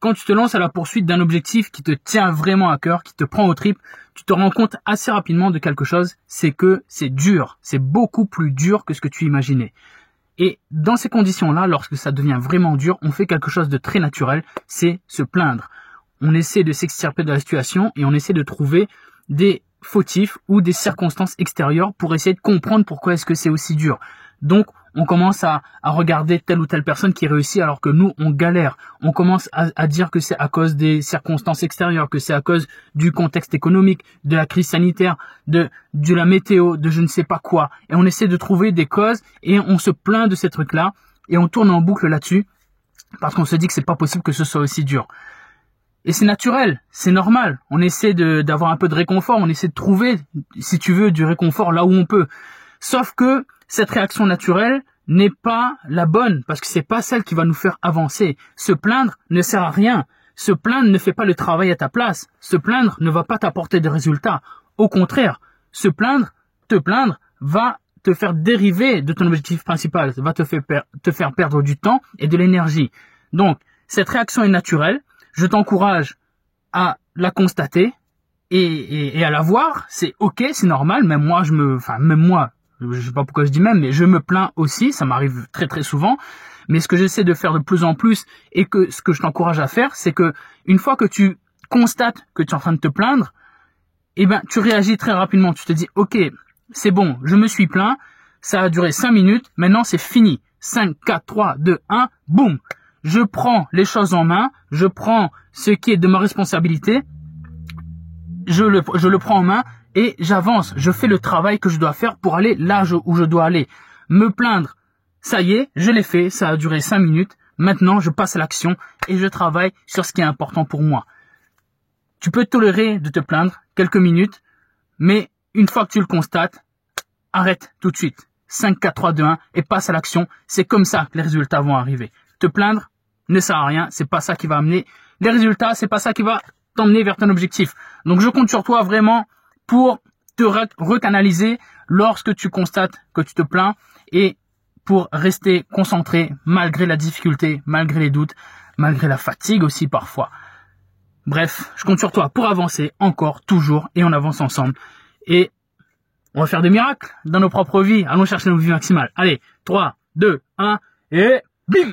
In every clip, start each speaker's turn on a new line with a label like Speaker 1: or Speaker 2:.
Speaker 1: quand tu te lances à la poursuite d'un objectif qui te tient vraiment à cœur, qui te prend au trip, tu te rends compte assez rapidement de quelque chose, c'est que c'est dur, c'est beaucoup plus dur que ce que tu imaginais. Et dans ces conditions-là, lorsque ça devient vraiment dur, on fait quelque chose de très naturel, c'est se plaindre. On essaie de s'extirper de la situation et on essaie de trouver des fautifs ou des circonstances extérieures pour essayer de comprendre pourquoi est-ce que c'est aussi dur. Donc, on commence à, regarder telle ou telle personne qui réussit alors que nous, on galère. On commence à, dire que c'est à cause des circonstances extérieures, que c'est à cause du contexte économique, de la crise sanitaire, de, de la météo, de je ne sais pas quoi. Et on essaie de trouver des causes et on se plaint de ces trucs-là et on tourne en boucle là-dessus parce qu'on se dit que c'est pas possible que ce soit aussi dur. Et c'est naturel, c'est normal. On essaie d'avoir un peu de réconfort, on essaie de trouver, si tu veux, du réconfort là où on peut. Sauf que cette réaction naturelle n'est pas la bonne parce que c'est pas celle qui va nous faire avancer. Se plaindre ne sert à rien. Se plaindre ne fait pas le travail à ta place. Se plaindre ne va pas t'apporter de résultats. Au contraire, se plaindre, te plaindre va te faire dériver de ton objectif principal, va te faire, te faire perdre du temps et de l'énergie. Donc, cette réaction est naturelle. Je t'encourage à la constater et, et à la voir. C'est ok, c'est normal. Même moi, je me, enfin, même moi, je sais pas pourquoi je dis même, mais je me plains aussi, ça m'arrive très très souvent. Mais ce que j'essaie de faire de plus en plus et que ce que je t'encourage à faire, c'est que une fois que tu constates que tu es en train de te plaindre, eh ben tu réagis très rapidement. Tu te dis ok, c'est bon, je me suis plaint, ça a duré 5 minutes, maintenant c'est fini. 5, 4, 3, 2, 1, boum. Je prends les choses en main, je prends ce qui est de ma responsabilité, je le, je le prends en main et j'avance, je fais le travail que je dois faire pour aller là où je dois aller. Me plaindre, ça y est, je l'ai fait, ça a duré cinq minutes, maintenant je passe à l'action et je travaille sur ce qui est important pour moi. Tu peux tolérer de te plaindre quelques minutes, mais une fois que tu le constates, arrête tout de suite. 5, 4, 3, 2, 1 et passe à l'action. C'est comme ça que les résultats vont arriver. Te plaindre ne sert à rien, c'est pas ça qui va amener les résultats, c'est pas ça qui va t'emmener vers ton objectif. Donc je compte sur toi vraiment pour te recanaliser lorsque tu constates que tu te plains et pour rester concentré malgré la difficulté, malgré les doutes, malgré la fatigue aussi parfois. Bref, je compte sur toi pour avancer encore, toujours, et on avance ensemble. Et on va faire des miracles dans nos propres vies. Allons chercher nos vies maximales. Allez, 3, 2, 1, et bim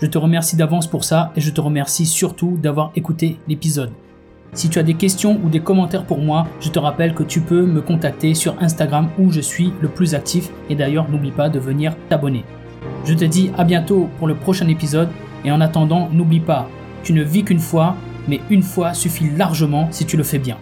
Speaker 1: Je te remercie d'avance pour ça et je te remercie surtout d'avoir écouté l'épisode. Si tu as des questions ou des commentaires pour moi, je te rappelle que tu peux me contacter sur Instagram où je suis le plus actif et d'ailleurs n'oublie pas de venir t'abonner. Je te dis à bientôt pour le prochain épisode et en attendant n'oublie pas, tu ne vis qu'une fois, mais une fois suffit largement si tu le fais bien.